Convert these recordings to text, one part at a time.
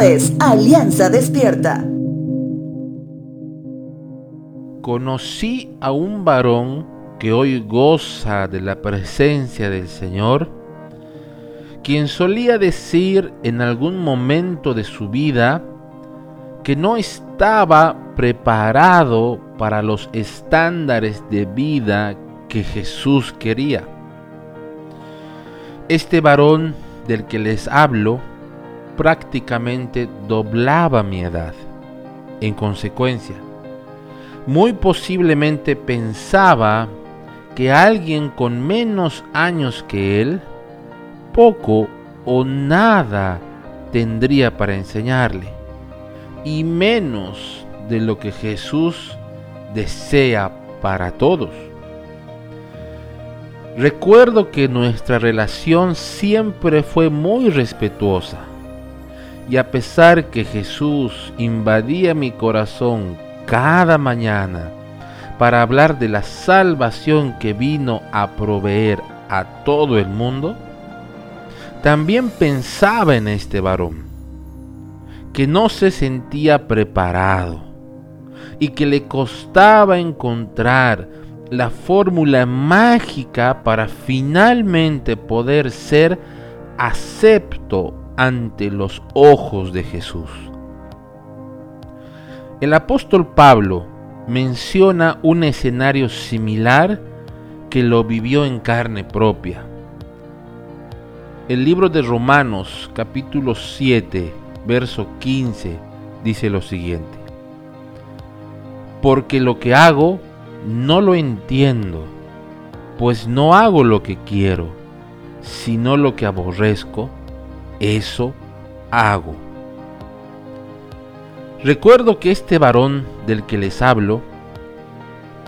Es Alianza Despierta. Conocí a un varón que hoy goza de la presencia del Señor, quien solía decir en algún momento de su vida que no estaba preparado para los estándares de vida que Jesús quería. Este varón del que les hablo prácticamente doblaba mi edad. En consecuencia, muy posiblemente pensaba que alguien con menos años que él, poco o nada tendría para enseñarle, y menos de lo que Jesús desea para todos. Recuerdo que nuestra relación siempre fue muy respetuosa, y a pesar que Jesús invadía mi corazón cada mañana, para hablar de la salvación que vino a proveer a todo el mundo, también pensaba en este varón, que no se sentía preparado y que le costaba encontrar la fórmula mágica para finalmente poder ser acepto ante los ojos de Jesús. El apóstol Pablo menciona un escenario similar que lo vivió en carne propia. El libro de Romanos capítulo 7, verso 15 dice lo siguiente. Porque lo que hago no lo entiendo, pues no hago lo que quiero, sino lo que aborrezco, eso hago. Recuerdo que este varón del que les hablo,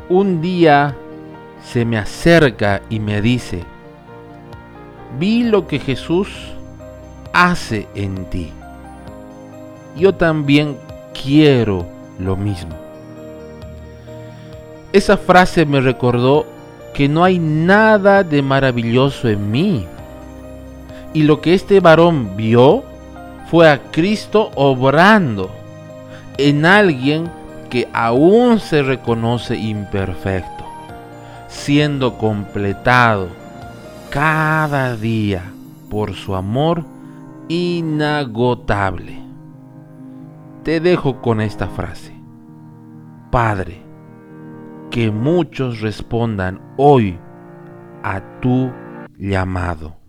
un día se me acerca y me dice, vi lo que Jesús hace en ti. Yo también quiero lo mismo. Esa frase me recordó que no hay nada de maravilloso en mí. Y lo que este varón vio fue a Cristo obrando en alguien que aún se reconoce imperfecto, siendo completado cada día por su amor inagotable. Te dejo con esta frase. Padre, que muchos respondan hoy a tu llamado.